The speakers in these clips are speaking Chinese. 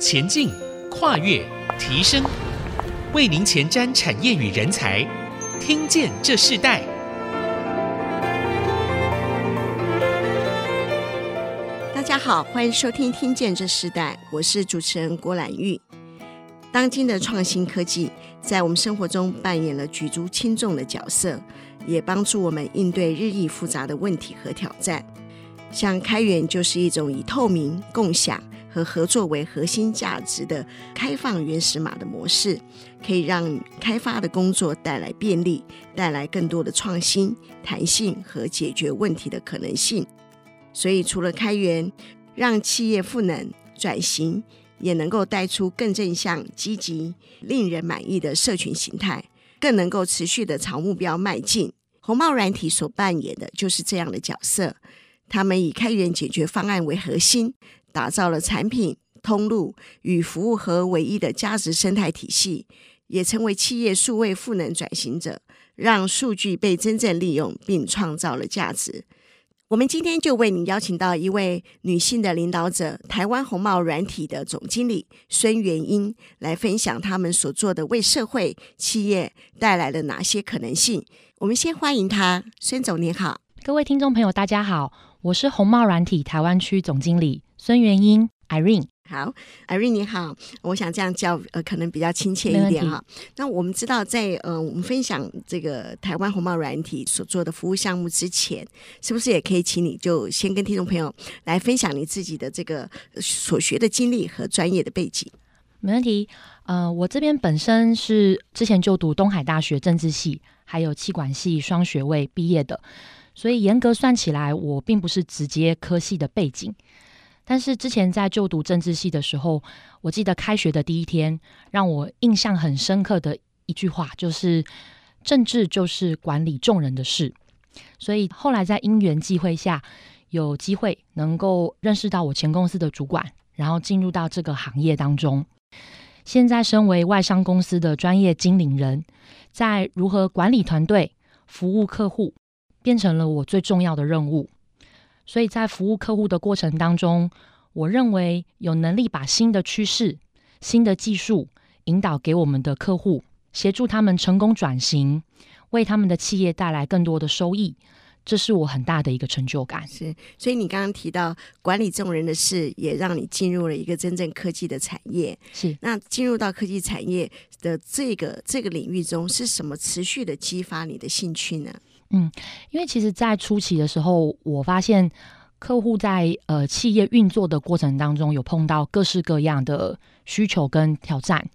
前进、跨越、提升，为您前瞻产业与人才。听见这世代。大家好，欢迎收听《听见这世代》，我是主持人郭兰玉。当今的创新科技在我们生活中扮演了举足轻重的角色，也帮助我们应对日益复杂的问题和挑战。像开源就是一种以透明、共享和合作为核心价值的开放原始码的模式，可以让开发的工作带来便利，带来更多的创新、弹性和解决问题的可能性。所以，除了开源让企业赋能转型，也能够带出更正向、积极、令人满意的社群形态，更能够持续的朝目标迈进。红帽软体所扮演的就是这样的角色。他们以开源解决方案为核心，打造了产品、通路与服务合为一的价值生态体系，也成为企业数位赋能转型者，让数据被真正利用并创造了价值。我们今天就为你邀请到一位女性的领导者，台湾红帽软体的总经理孙元英，来分享他们所做的为社会企业带来了哪些可能性。我们先欢迎她，孙总您好，各位听众朋友大家好。我是红帽软体台湾区总经理孙元英 Irene。好，Irene 你好，我想这样叫呃，可能比较亲切一点哈。那我们知道在，在呃，我们分享这个台湾红帽软体所做的服务项目之前，是不是也可以请你就先跟听众朋友来分享你自己的这个所学的经历和专业的背景？没问题。呃，我这边本身是之前就读东海大学政治系，还有气管系双学位毕业的。所以严格算起来，我并不是直接科系的背景。但是之前在就读政治系的时候，我记得开学的第一天，让我印象很深刻的一句话就是“政治就是管理众人的事”。所以后来在因缘际会下，有机会能够认识到我前公司的主管，然后进入到这个行业当中。现在身为外商公司的专业经理人，在如何管理团队、服务客户。变成了我最重要的任务，所以在服务客户的过程当中，我认为有能力把新的趋势、新的技术引导给我们的客户，协助他们成功转型，为他们的企业带来更多的收益，这是我很大的一个成就感。是，所以你刚刚提到管理众人的事，也让你进入了一个真正科技的产业。是，那进入到科技产业的这个这个领域中，是什么持续的激发你的兴趣呢？嗯，因为其实，在初期的时候，我发现客户在呃企业运作的过程当中，有碰到各式各样的需求跟挑战。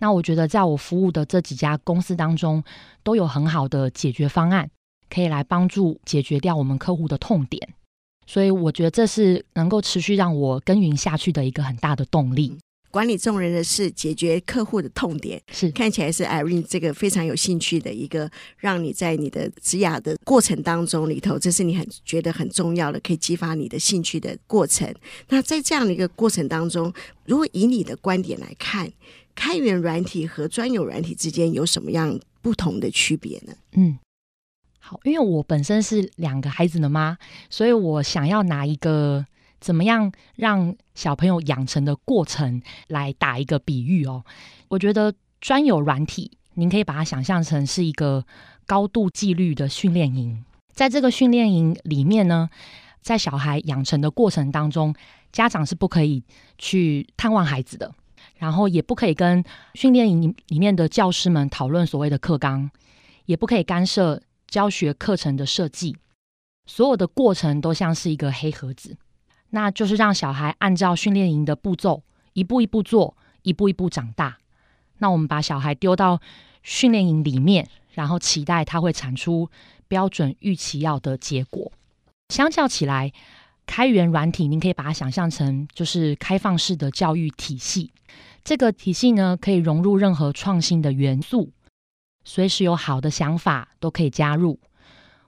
那我觉得，在我服务的这几家公司当中，都有很好的解决方案，可以来帮助解决掉我们客户的痛点。所以，我觉得这是能够持续让我耕耘下去的一个很大的动力。管理众人的事，解决客户的痛点，是看起来是 Irene 这个非常有兴趣的一个，让你在你的职涯的过程当中里头，这是你很觉得很重要的，可以激发你的兴趣的过程。那在这样的一个过程当中，如果以你的观点来看，开源软体和专有软体之间有什么样不同的区别呢？嗯，好，因为我本身是两个孩子的妈，所以我想要拿一个。怎么样让小朋友养成的过程来打一个比喻哦？我觉得专有软体，您可以把它想象成是一个高度纪律的训练营。在这个训练营里面呢，在小孩养成的过程当中，家长是不可以去探望孩子的，然后也不可以跟训练营里面的教师们讨论所谓的课纲，也不可以干涉教学课程的设计。所有的过程都像是一个黑盒子。那就是让小孩按照训练营的步骤，一步一步做，一步一步长大。那我们把小孩丢到训练营里面，然后期待他会产出标准预期要的结果。相较起来，开源软体，您可以把它想象成就是开放式的教育体系。这个体系呢，可以融入任何创新的元素，随时有好的想法都可以加入。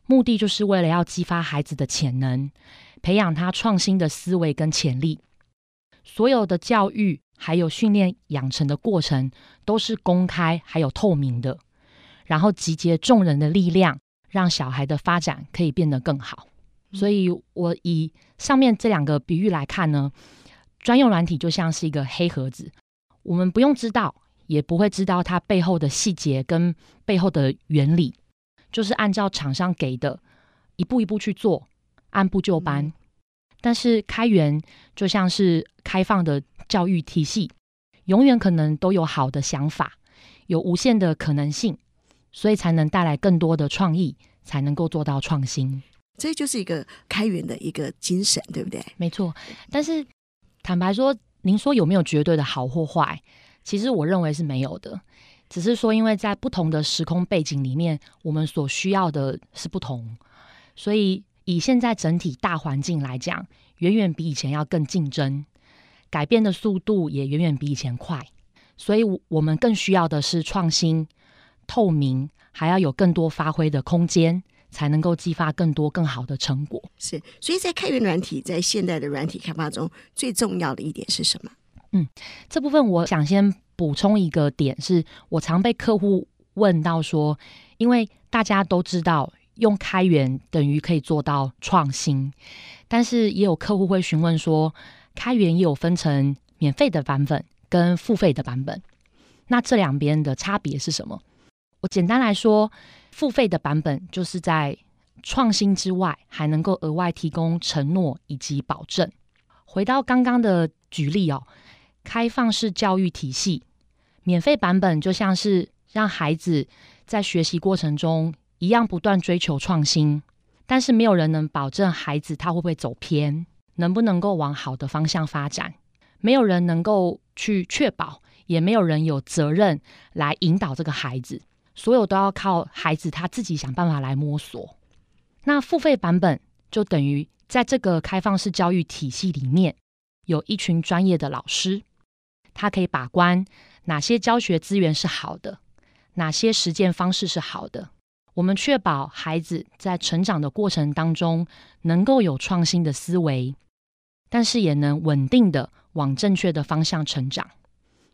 目的就是为了要激发孩子的潜能。培养他创新的思维跟潜力，所有的教育还有训练养成的过程都是公开还有透明的，然后集结众人的力量，让小孩的发展可以变得更好。所以，我以上面这两个比喻来看呢，专用软体就像是一个黑盒子，我们不用知道，也不会知道它背后的细节跟背后的原理，就是按照厂商给的，一步一步去做，按部就班。嗯、但是开源就像是开放的教育体系，永远可能都有好的想法，有无限的可能性，所以才能带来更多的创意，才能够做到创新。这就是一个开源的一个精神，对不对？没错。但是坦白说，您说有没有绝对的好或坏？其实我认为是没有的，只是说因为在不同的时空背景里面，我们所需要的是不同，所以以现在整体大环境来讲，远远比以前要更竞争，改变的速度也远远比以前快，所以我们更需要的是创新、透明，还要有更多发挥的空间，才能够激发更多更好的成果。是，所以在开源软体在现代的软体开发中，最重要的一点是什么？嗯，这部分我想先补充一个点，是我常被客户问到说，因为大家都知道用开源等于可以做到创新，但是也有客户会询问说，开源也有分成免费的版本跟付费的版本，那这两边的差别是什么？我简单来说，付费的版本就是在创新之外，还能够额外提供承诺以及保证。回到刚刚的举例哦。开放式教育体系，免费版本就像是让孩子在学习过程中一样不断追求创新，但是没有人能保证孩子他会不会走偏，能不能够往好的方向发展，没有人能够去确保，也没有人有责任来引导这个孩子，所有都要靠孩子他自己想办法来摸索。那付费版本就等于在这个开放式教育体系里面，有一群专业的老师。他可以把关哪些教学资源是好的，哪些实践方式是好的。我们确保孩子在成长的过程当中能够有创新的思维，但是也能稳定的往正确的方向成长。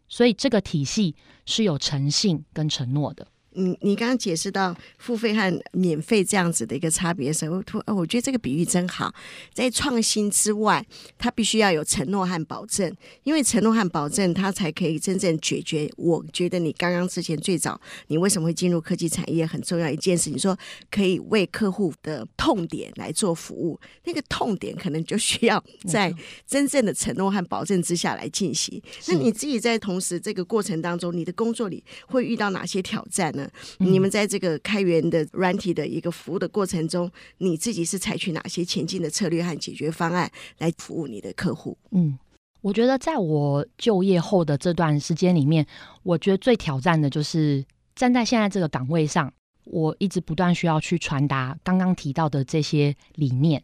所以这个体系是有诚信跟承诺的。嗯，你刚刚解释到付费和免费这样子的一个差别的时候，我我觉得这个比喻真好。在创新之外，它必须要有承诺和保证，因为承诺和保证，它才可以真正解决。我觉得你刚刚之前最早，你为什么会进入科技产业？很重要一件事，你说可以为客户的痛点来做服务，那个痛点可能就需要在真正的承诺和保证之下来进行。那你自己在同时这个过程当中，你的工作里会遇到哪些挑战呢？你们在这个开源的软体的一个服务的过程中，你自己是采取哪些前进的策略和解决方案来服务你的客户？嗯，我觉得在我就业后的这段时间里面，我觉得最挑战的就是站在现在这个岗位上，我一直不断需要去传达刚刚提到的这些理念。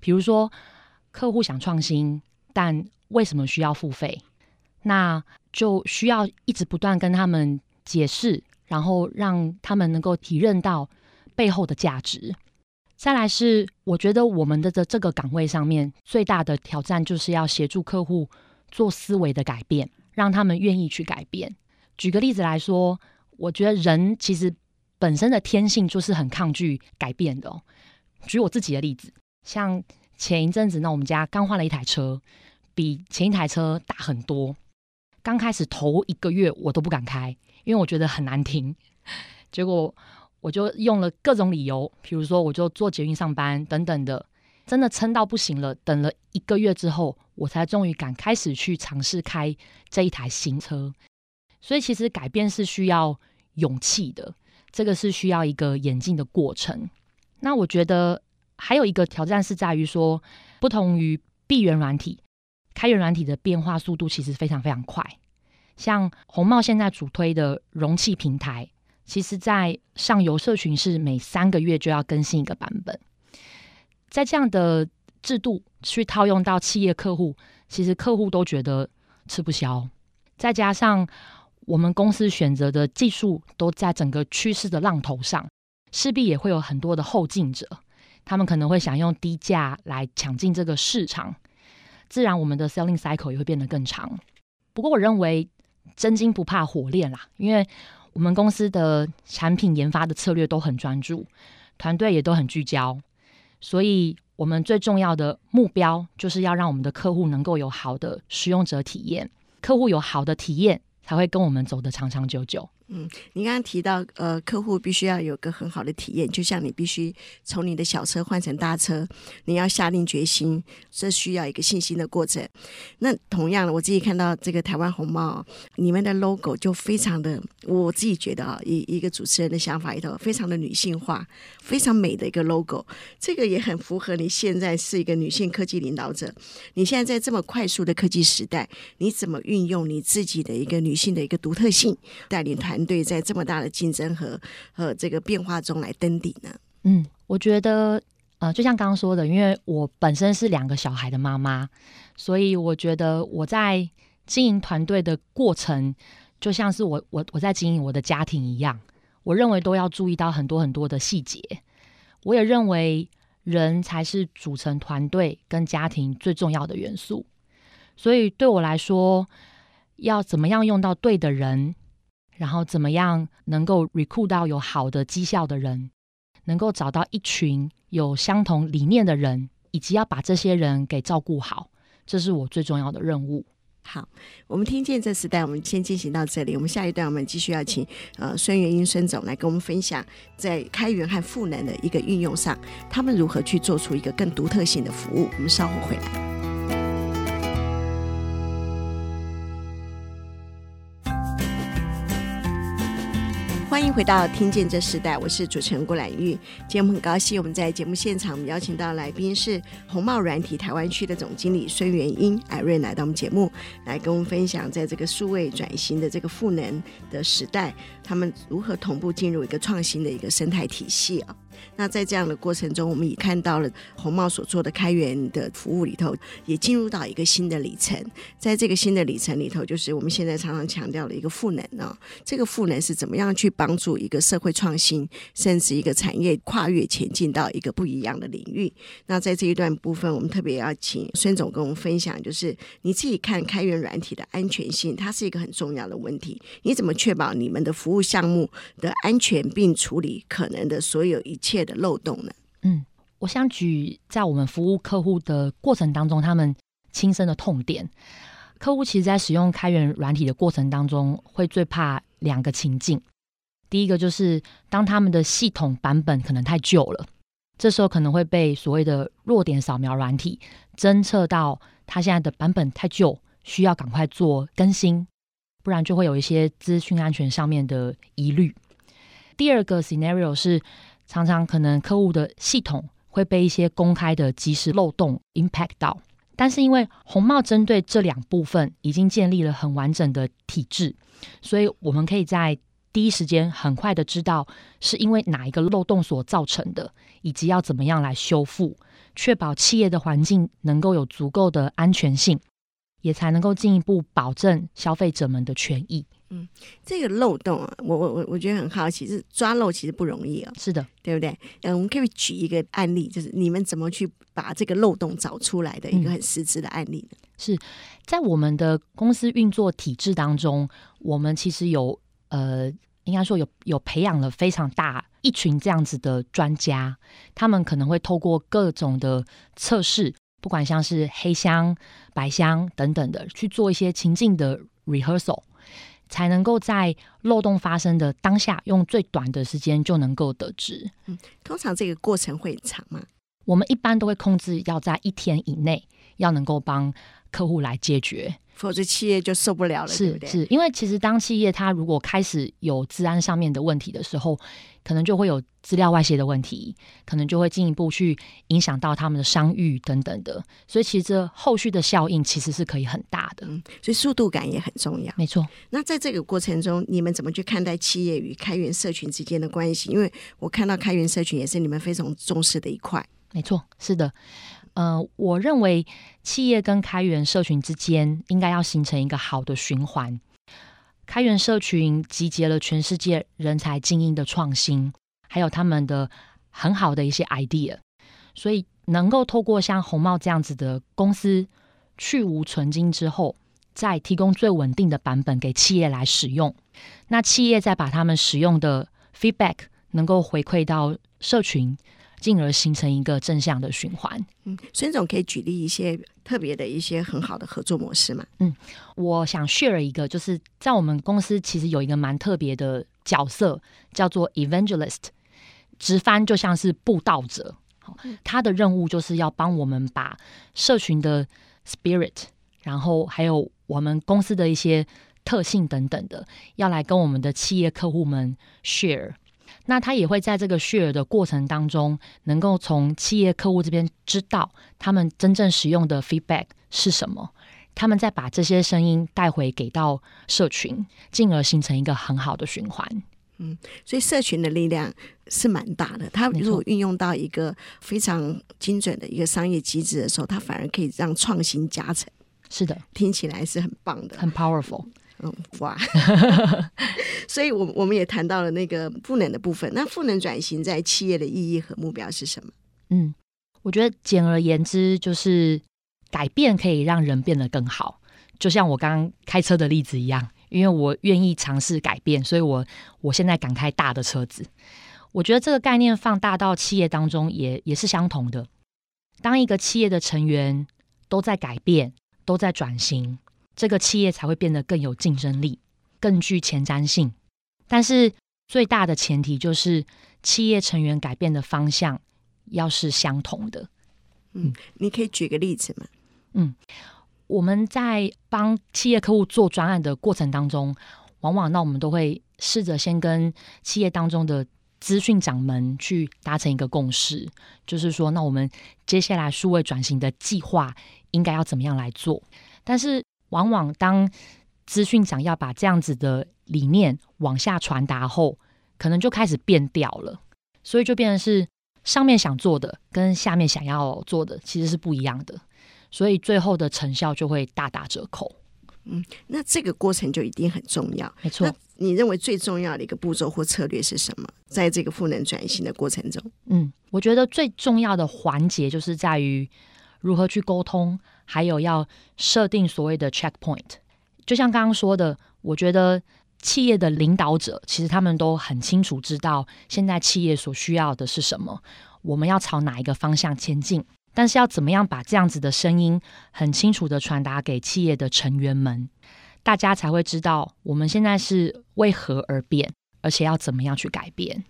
比如说，客户想创新，但为什么需要付费？那就需要一直不断跟他们解释。然后让他们能够体认到背后的价值。再来是，我觉得我们的这这个岗位上面最大的挑战，就是要协助客户做思维的改变，让他们愿意去改变。举个例子来说，我觉得人其实本身的天性就是很抗拒改变的。举我自己的例子，像前一阵子，呢我们家刚换了一台车，比前一台车大很多。刚开始头一个月，我都不敢开。因为我觉得很难停，结果我就用了各种理由，比如说我就坐捷运上班等等的，真的撑到不行了。等了一个月之后，我才终于敢开始去尝试开这一台新车。所以其实改变是需要勇气的，这个是需要一个演进的过程。那我觉得还有一个挑战是在于说，不同于闭源软体，开源软体的变化速度其实非常非常快。像红帽现在主推的容器平台，其实，在上游社群是每三个月就要更新一个版本。在这样的制度去套用到企业客户，其实客户都觉得吃不消。再加上我们公司选择的技术都在整个趋势的浪头上，势必也会有很多的后进者，他们可能会想用低价来抢进这个市场，自然我们的 selling cycle 也会变得更长。不过，我认为。真金不怕火炼啦，因为我们公司的产品研发的策略都很专注，团队也都很聚焦，所以我们最重要的目标就是要让我们的客户能够有好的使用者体验，客户有好的体验，才会跟我们走得长长久久。嗯，你刚刚提到，呃，客户必须要有个很好的体验，就像你必须从你的小车换成大车，你要下定决心，这需要一个信心的过程。那同样的，我自己看到这个台湾红帽，你们的 logo 就非常的，我自己觉得啊，一一个主持人的想法里头，非常的女性化，非常美的一个 logo。这个也很符合你现在是一个女性科技领导者，你现在在这么快速的科技时代，你怎么运用你自己的一个女性的一个独特性，带领团团队在这么大的竞争和和这个变化中来登顶呢？嗯，我觉得，呃，就像刚刚说的，因为我本身是两个小孩的妈妈，所以我觉得我在经营团队的过程，就像是我我我在经营我的家庭一样。我认为都要注意到很多很多的细节。我也认为人才是组成团队跟家庭最重要的元素。所以对我来说，要怎么样用到对的人？然后怎么样能够 recruit 到有好的绩效的人，能够找到一群有相同理念的人，以及要把这些人给照顾好，这是我最重要的任务。好，我们听见这时代，我们先进行到这里。我们下一段，我们继续要请呃孙元英孙总来跟我们分享，在开源和赋能的一个运用上，他们如何去做出一个更独特性的服务。我们稍后回来。欢迎回到《听见这时代》，我是主持人郭兰玉。今天我们很高兴，我们在节目现场，我们邀请到来宾是红帽软体台湾区的总经理孙元英艾瑞，来到我们节目，来跟我们分享，在这个数位转型的这个赋能的时代，他们如何同步进入一个创新的一个生态体系啊。那在这样的过程中，我们也看到了红帽所做的开源的服务里头，也进入到一个新的里程。在这个新的里程里头，就是我们现在常常强调的一个赋能啊。这个赋能是怎么样去帮助一个社会创新，甚至一个产业跨越前进到一个不一样的领域？那在这一段部分，我们特别要请孙总跟我们分享，就是你自己看开源软体的安全性，它是一个很重要的问题。你怎么确保你们的服务项目的安全，并处理可能的所有一切？切的漏洞呢？嗯，我想举在我们服务客户的过程当中，他们亲身的痛点。客户其实，在使用开源软体的过程当中，会最怕两个情境。第一个就是，当他们的系统版本可能太旧了，这时候可能会被所谓的弱点扫描软体侦测到，他现在的版本太旧，需要赶快做更新，不然就会有一些资讯安全上面的疑虑。第二个 scenario 是。常常可能客户的系统会被一些公开的即时漏洞 impact 到，但是因为红帽针对这两部分已经建立了很完整的体制，所以我们可以在第一时间很快的知道是因为哪一个漏洞所造成的，以及要怎么样来修复，确保企业的环境能够有足够的安全性，也才能够进一步保证消费者们的权益。嗯，这个漏洞啊，我我我我觉得很好奇，是抓漏其实不容易啊、哦。是的，对不对？嗯，我们可以举一个案例，就是你们怎么去把这个漏洞找出来的一个很实质的案例呢？嗯、是在我们的公司运作体制当中，我们其实有呃，应该说有有培养了非常大一群这样子的专家，他们可能会透过各种的测试，不管像是黑箱、白箱等等的，去做一些情境的 rehearsal。才能够在漏洞发生的当下，用最短的时间就能够得知。嗯，通常这个过程会长吗？我们一般都会控制要在一天以内，要能够帮客户来解决。否则企业就受不了了，是？是因为其实当企业它如果开始有治安上面的问题的时候，可能就会有资料外泄的问题，可能就会进一步去影响到他们的商誉等等的。所以其实这后续的效应其实是可以很大的。嗯，所以速度感也很重要。没错。那在这个过程中，你们怎么去看待企业与开源社群之间的关系？因为我看到开源社群也是你们非常重视的一块。没错，是的。呃，我认为企业跟开源社群之间应该要形成一个好的循环。开源社群集结了全世界人才精英的创新，还有他们的很好的一些 idea，所以能够透过像红帽这样子的公司去无存金之后，再提供最稳定的版本给企业来使用。那企业再把他们使用的 feedback 能够回馈到社群。进而形成一个正向的循环。嗯，孙总可以举例一些特别的一些很好的合作模式吗？嗯，我想 share 一个，就是在我们公司其实有一个蛮特别的角色，叫做 evangelist，直翻就像是布道者。好他的任务就是要帮我们把社群的 spirit，然后还有我们公司的一些特性等等的，要来跟我们的企业客户们 share。那他也会在这个 share 的过程当中，能够从企业客户这边知道他们真正使用的 feedback 是什么，他们再把这些声音带回给到社群，进而形成一个很好的循环。嗯，所以社群的力量是蛮大的。他如果运用到一个非常精准的一个商业机制的时候，它反而可以让创新加成。是的，听起来是很棒的，很 powerful。嗯，哇！所以，我我们也谈到了那个赋能的部分。那赋能转型在企业的意义和目标是什么？嗯，我觉得简而言之就是改变可以让人变得更好。就像我刚刚开车的例子一样，因为我愿意尝试改变，所以我我现在敢开大的车子。我觉得这个概念放大到企业当中也也是相同的。当一个企业的成员都在改变，都在转型。这个企业才会变得更有竞争力，更具前瞻性。但是最大的前提就是企业成员改变的方向要是相同的。嗯，你可以举个例子吗？嗯，我们在帮企业客户做专案的过程当中，往往那我们都会试着先跟企业当中的资讯长们去达成一个共识，就是说，那我们接下来数位转型的计划应该要怎么样来做？但是往往当资讯长要把这样子的理念往下传达后，可能就开始变调了，所以就变成是上面想做的跟下面想要做的其实是不一样的，所以最后的成效就会大打折扣。嗯，那这个过程就一定很重要。没错，你认为最重要的一个步骤或策略是什么？在这个赋能转型的过程中，嗯，我觉得最重要的环节就是在于如何去沟通。还有要设定所谓的 checkpoint，就像刚刚说的，我觉得企业的领导者其实他们都很清楚知道现在企业所需要的是什么，我们要朝哪一个方向前进。但是要怎么样把这样子的声音很清楚地传达给企业的成员们，大家才会知道我们现在是为何而变，而且要怎么样去改变。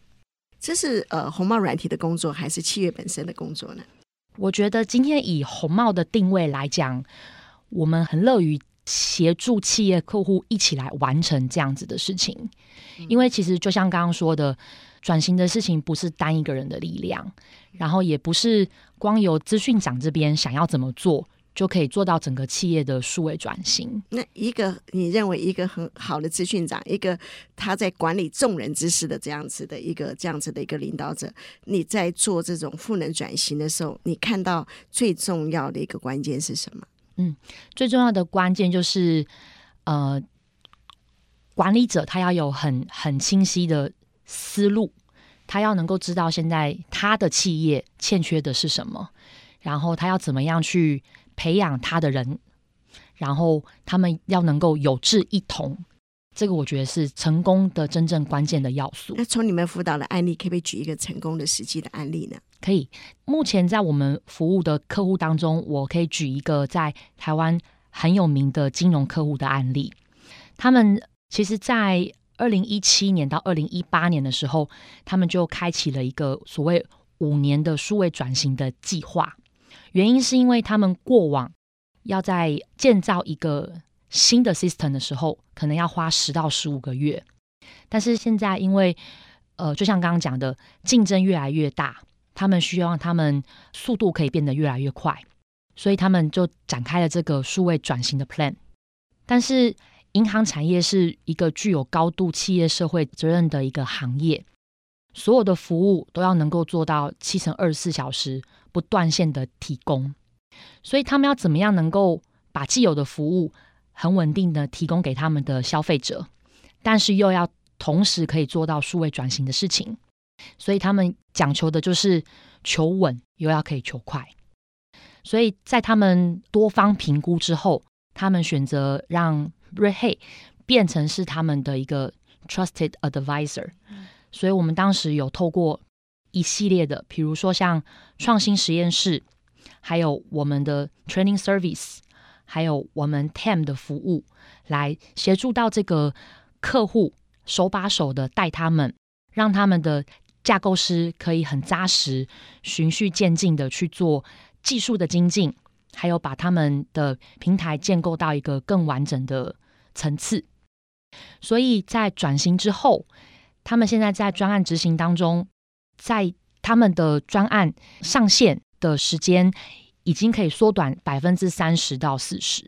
这是呃红帽软体的工作，还是企业本身的工作呢？我觉得今天以红帽的定位来讲，我们很乐于协助企业客户一起来完成这样子的事情，因为其实就像刚刚说的，转型的事情不是单一个人的力量，然后也不是光由资讯长这边想要怎么做。就可以做到整个企业的数位转型。那一个你认为一个很好的资讯长，一个他在管理众人之事的这样子的一个这样子的一个领导者，你在做这种赋能转型的时候，你看到最重要的一个关键是什么？嗯，最重要的关键就是呃，管理者他要有很很清晰的思路，他要能够知道现在他的企业欠缺的是什么，然后他要怎么样去。培养他的人，然后他们要能够有志一同，这个我觉得是成功的真正关键的要素。那从你们辅导的案例，可不可以举一个成功的实际的案例呢？可以。目前在我们服务的客户当中，我可以举一个在台湾很有名的金融客户的案例。他们其实，在二零一七年到二零一八年的时候，他们就开启了一个所谓五年的数位转型的计划。原因是因为他们过往要在建造一个新的 system 的时候，可能要花十到十五个月，但是现在因为呃，就像刚刚讲的，竞争越来越大，他们需要让他们速度可以变得越来越快，所以他们就展开了这个数位转型的 plan。但是银行产业是一个具有高度企业社会责任的一个行业，所有的服务都要能够做到七乘二十四小时。不断线的提供，所以他们要怎么样能够把既有的服务很稳定的提供给他们的消费者，但是又要同时可以做到数位转型的事情，所以他们讲求的就是求稳又要可以求快。所以在他们多方评估之后，他们选择让 RedHat 变成是他们的一个 trusted advisor。所以我们当时有透过一系列的，比如说像创新实验室，还有我们的 training service，还有我们 TAM 的服务，来协助到这个客户手把手的带他们，让他们的架构师可以很扎实、循序渐进的去做技术的精进，还有把他们的平台建构到一个更完整的层次。所以在转型之后，他们现在在专案执行当中，在他们的专案上线的时间已经可以缩短百分之三十到四十，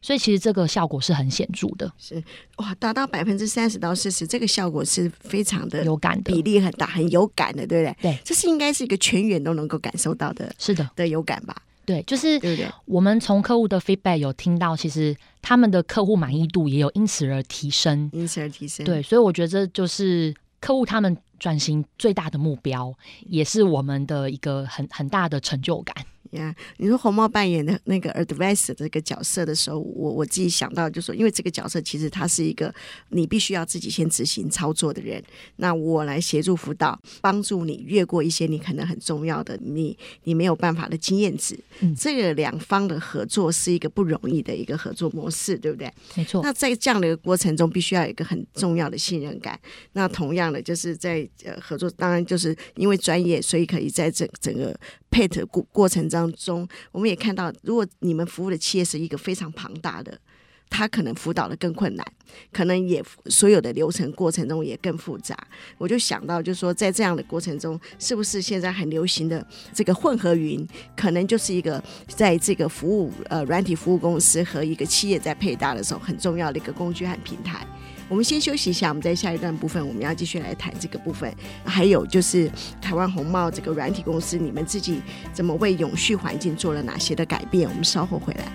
所以其实这个效果是很显著的。是哇，达到百分之三十到四十，这个效果是非常的有感的，比例很大，很有感的，对不对？对，这是应该是一个全员都能够感受到的，是的，的有感吧。对，就是我们从客户的 feedback 有听到，其实他们的客户满意度也有因此而提升，因此而提升。对，所以我觉得这就是客户他们转型最大的目标，也是我们的一个很很大的成就感。呀，yeah, 你说红帽扮演的那个 advisor 这个角色的时候，我我自己想到就是说，因为这个角色其实他是一个你必须要自己先执行操作的人，那我来协助辅导，帮助你越过一些你可能很重要的你你没有办法的经验值。嗯，这个两方的合作是一个不容易的一个合作模式，对不对？没错。那在这样的一个过程中，必须要有一个很重要的信任感。那同样的，就是在呃合作，当然就是因为专业，所以可以在整整个配的过过程。当中，我们也看到，如果你们服务的企业是一个非常庞大的，他可能辅导的更困难，可能也所有的流程过程中也更复杂。我就想到，就是说，在这样的过程中，是不是现在很流行的这个混合云，可能就是一个在这个服务呃软体服务公司和一个企业在配搭的时候很重要的一个工具和平台。我们先休息一下，我们在下一段部分我们要继续来谈这个部分。还有就是台湾红帽这个软体公司，你们自己怎么为永续环境做了哪些的改变？我们稍后回来。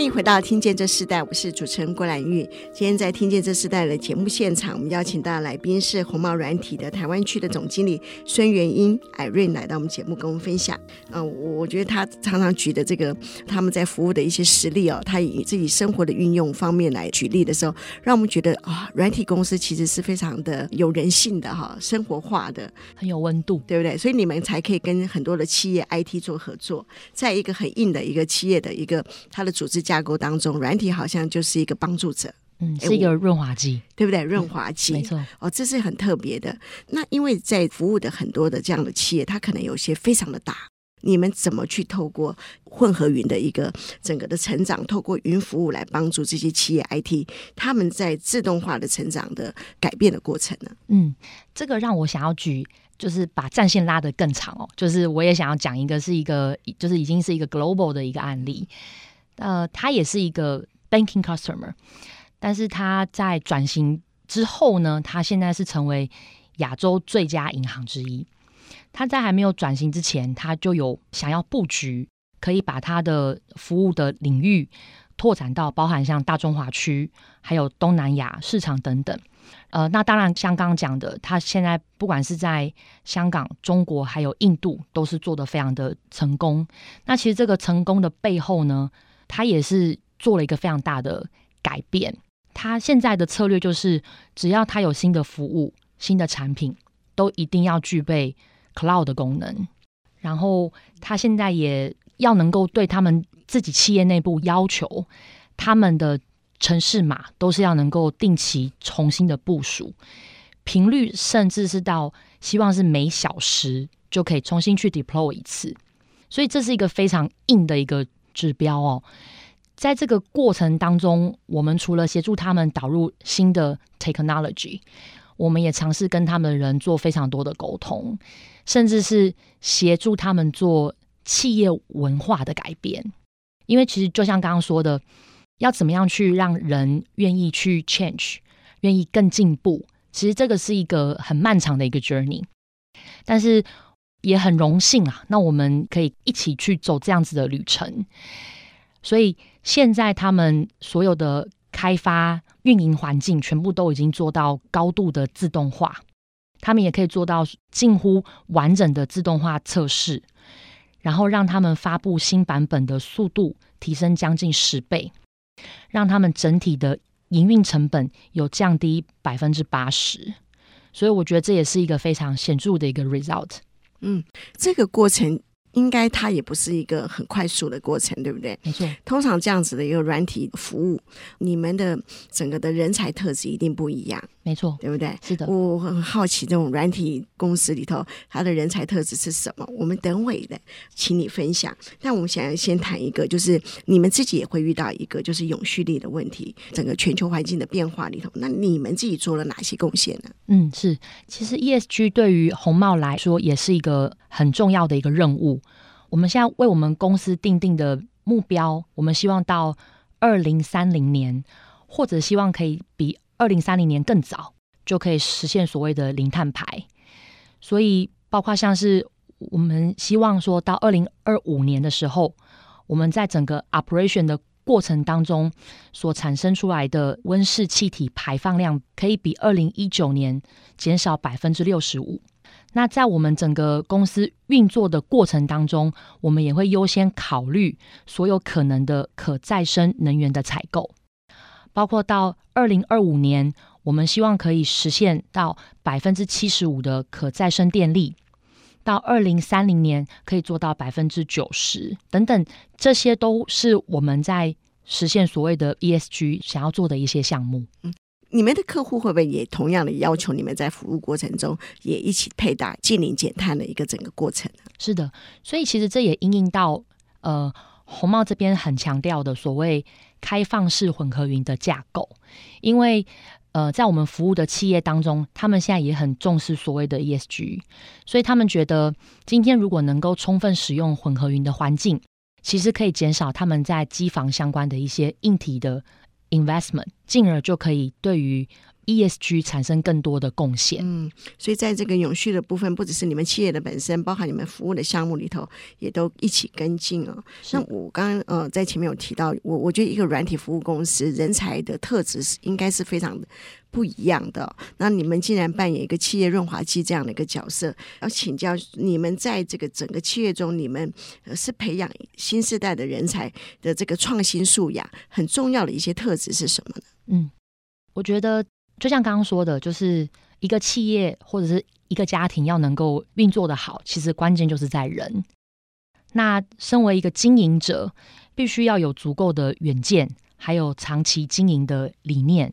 欢迎回到《听见这世代》，我是主持人郭兰玉。今天在《听见这世代》的节目现场，我们邀请到来宾是红帽软体的台湾区的总经理孙元英艾瑞来到我们节目，跟我们分享。嗯、呃，我觉得他常常举的这个他们在服务的一些实例哦，他以自己生活的运用方面来举例的时候，让我们觉得啊、软体公司其实是非常的有人性的哈，生活化的，很有温度，对不对？所以你们才可以跟很多的企业 IT 做合作，在一个很硬的一个企业的一个它的组织。架构当中，软体好像就是一个帮助者，嗯，是一个润滑剂，对不对？润滑剂，没错。哦，这是很特别的。那因为在服务的很多的这样的企业，它可能有些非常的大，你们怎么去透过混合云的一个整个的成长，透过云服务来帮助这些企业 IT，他们在自动化的成长的改变的过程呢？嗯，这个让我想要举，就是把战线拉得更长哦。就是我也想要讲一个，是一个，就是已经是一个 global 的一个案例。呃，他也是一个 banking customer，但是他在转型之后呢，他现在是成为亚洲最佳银行之一。他在还没有转型之前，他就有想要布局，可以把他的服务的领域拓展到包含像大中华区，还有东南亚市场等等。呃，那当然像刚刚讲的，他现在不管是在香港、中国还有印度，都是做得非常的成功。那其实这个成功的背后呢，他也是做了一个非常大的改变。他现在的策略就是，只要他有新的服务、新的产品，都一定要具备 cloud 的功能。然后他现在也要能够对他们自己企业内部要求，他们的城市码都是要能够定期重新的部署，频率甚至是到希望是每小时就可以重新去 deploy 一次。所以这是一个非常硬的一个。指标哦，在这个过程当中，我们除了协助他们导入新的 technology，我们也尝试跟他们的人做非常多的沟通，甚至是协助他们做企业文化的改变。因为其实就像刚刚说的，要怎么样去让人愿意去 change，愿意更进步，其实这个是一个很漫长的一个 journey。但是也很荣幸啊，那我们可以一起去走这样子的旅程。所以现在他们所有的开发运营环境全部都已经做到高度的自动化，他们也可以做到近乎完整的自动化测试，然后让他们发布新版本的速度提升将近十倍，让他们整体的营运成本有降低百分之八十。所以我觉得这也是一个非常显著的一个 result。嗯，这个过程。应该它也不是一个很快速的过程，对不对？没错。通常这样子的一个软体服务，你们的整个的人才特质一定不一样。没错，对不对？是的。我很好奇，这种软体公司里头，它的人才特质是什么？我们等会的，请你分享。但我们想要先谈一个，就是你们自己也会遇到一个，就是永续力的问题。整个全球环境的变化里头，那你们自己做了哪些贡献呢？嗯，是。其实 ESG 对于红帽来说，也是一个很重要的一个任务。我们现在为我们公司定定的目标，我们希望到二零三零年，或者希望可以比二零三零年更早，就可以实现所谓的零碳排。所以，包括像是我们希望说到二零二五年的时候，我们在整个 operation 的过程当中所产生出来的温室气体排放量，可以比二零一九年减少百分之六十五。那在我们整个公司运作的过程当中，我们也会优先考虑所有可能的可再生能源的采购，包括到二零二五年，我们希望可以实现到百分之七十五的可再生电力，到二零三零年可以做到百分之九十等等，这些都是我们在实现所谓的 ESG 想要做的一些项目。嗯。你们的客户会不会也同样的要求你们在服务过程中也一起配搭净零减碳的一个整个过程？是的，所以其实这也应应到呃红帽这边很强调的所谓开放式混合云的架构，因为呃在我们服务的企业当中，他们现在也很重视所谓的 ESG，所以他们觉得今天如果能够充分使用混合云的环境，其实可以减少他们在机房相关的一些硬体的。investment，进而就可以对于 ESG 产生更多的贡献。嗯，所以在这个永续的部分，不只是你们企业的本身，包含你们服务的项目里头，也都一起跟进哦。那我刚刚呃在前面有提到，我我觉得一个软体服务公司人才的特质是应该是非常的。不一样的，那你们既然扮演一个企业润滑剂这样的一个角色，要请教你们在这个整个企业中，你们是培养新时代的人才的这个创新素养很重要的一些特质是什么呢？嗯，我觉得就像刚刚说的，就是一个企业或者是一个家庭要能够运作的好，其实关键就是在人。那身为一个经营者，必须要有足够的远见，还有长期经营的理念。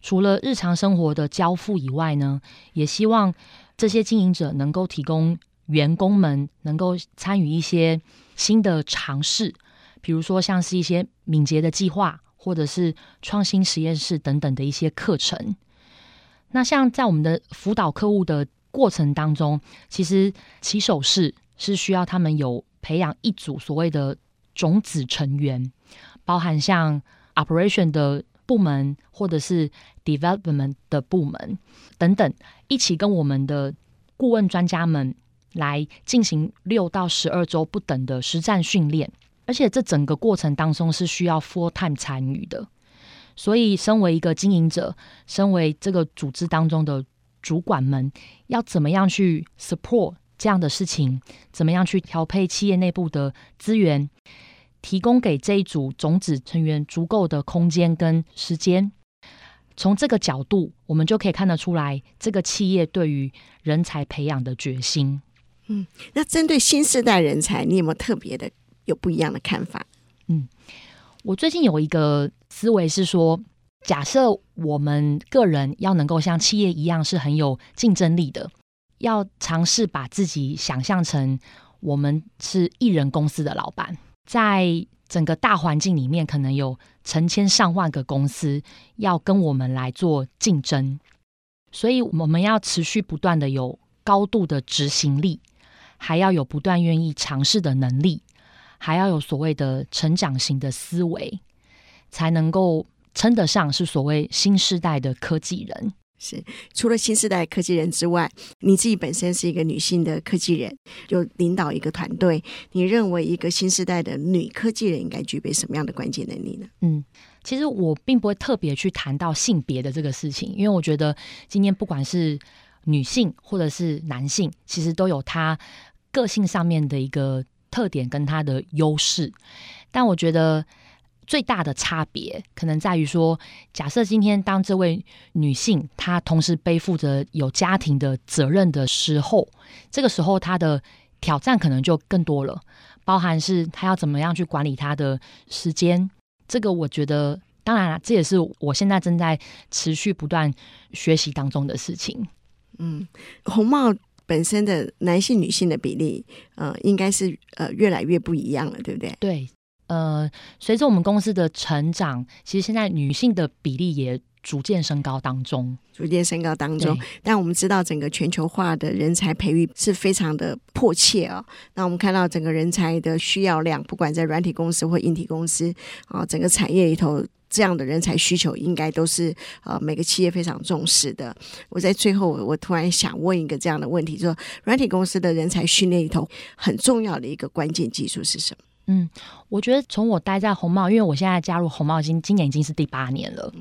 除了日常生活的交付以外呢，也希望这些经营者能够提供员工们能够参与一些新的尝试，比如说像是一些敏捷的计划，或者是创新实验室等等的一些课程。那像在我们的辅导客户的过程当中，其实起手式是需要他们有培养一组所谓的种子成员，包含像 operation 的。部门或者是 development 的部门等等，一起跟我们的顾问专家们来进行六到十二周不等的实战训练，而且这整个过程当中是需要 full time 参与的。所以，身为一个经营者，身为这个组织当中的主管们，要怎么样去 support 这样的事情？怎么样去调配企业内部的资源？提供给这一组种子成员足够的空间跟时间，从这个角度，我们就可以看得出来，这个企业对于人才培养的决心。嗯，那针对新时代人才，你有没有特别的有不一样的看法？嗯，我最近有一个思维是说，假设我们个人要能够像企业一样是很有竞争力的，要尝试把自己想象成我们是艺人公司的老板。在整个大环境里面，可能有成千上万个公司要跟我们来做竞争，所以我们要持续不断的有高度的执行力，还要有不断愿意尝试的能力，还要有所谓的成长型的思维，才能够称得上是所谓新时代的科技人。是，除了新时代科技人之外，你自己本身是一个女性的科技人，就领导一个团队。你认为一个新时代的女科技人应该具备什么样的关键能力呢？嗯，其实我并不会特别去谈到性别的这个事情，因为我觉得今天不管是女性或者是男性，其实都有他个性上面的一个特点跟它的优势。但我觉得最大的差别可能在于说，假设今天当这位女性她同时背负着有家庭的责任的时候，这个时候她的挑战可能就更多了，包含是她要怎么样去管理她的时间。这个我觉得，当然了，这也是我现在正在持续不断学习当中的事情。嗯，红帽本身的男性、女性的比例，呃，应该是呃越来越不一样了，对不对？对。呃，随着我们公司的成长，其实现在女性的比例也逐渐升高当中，逐渐升高当中。但我们知道，整个全球化的人才培育是非常的迫切啊、哦。那我们看到整个人才的需要量，不管在软体公司或硬体公司啊，整个产业里头这样的人才需求，应该都是呃每个企业非常重视的。我在最后，我突然想问一个这样的问题：就说软体公司的人才训练里头，很重要的一个关键技术是什么？嗯，我觉得从我待在红帽，因为我现在加入红帽已经今年已经是第八年了。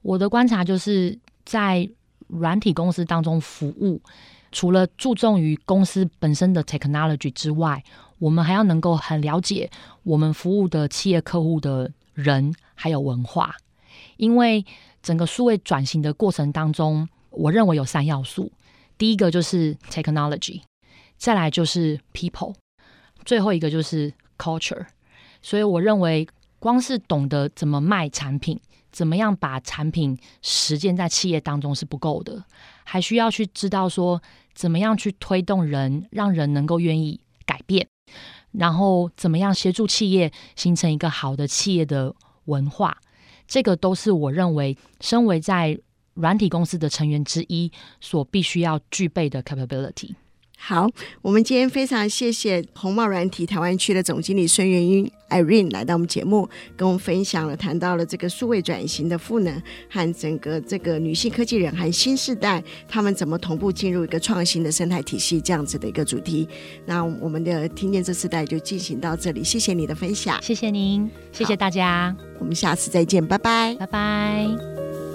我的观察就是在软体公司当中服务，除了注重于公司本身的 technology 之外，我们还要能够很了解我们服务的企业客户的人还有文化。因为整个数位转型的过程当中，我认为有三要素：第一个就是 technology，再来就是 people，最后一个就是。culture，所以我认为，光是懂得怎么卖产品，怎么样把产品实践在企业当中是不够的，还需要去知道说，怎么样去推动人，让人能够愿意改变，然后怎么样协助企业形成一个好的企业的文化，这个都是我认为，身为在软体公司的成员之一所必须要具备的 capability。好，我们今天非常谢谢红帽软体台湾区的总经理孙元英 Irene 来到我们节目，跟我们分享了谈到了这个数位转型的赋能和整个这个女性科技人和新时代他们怎么同步进入一个创新的生态体系这样子的一个主题。那我们的听见这次代就进行到这里，谢谢你的分享，谢谢您，谢谢大家，我们下次再见，拜拜，拜拜。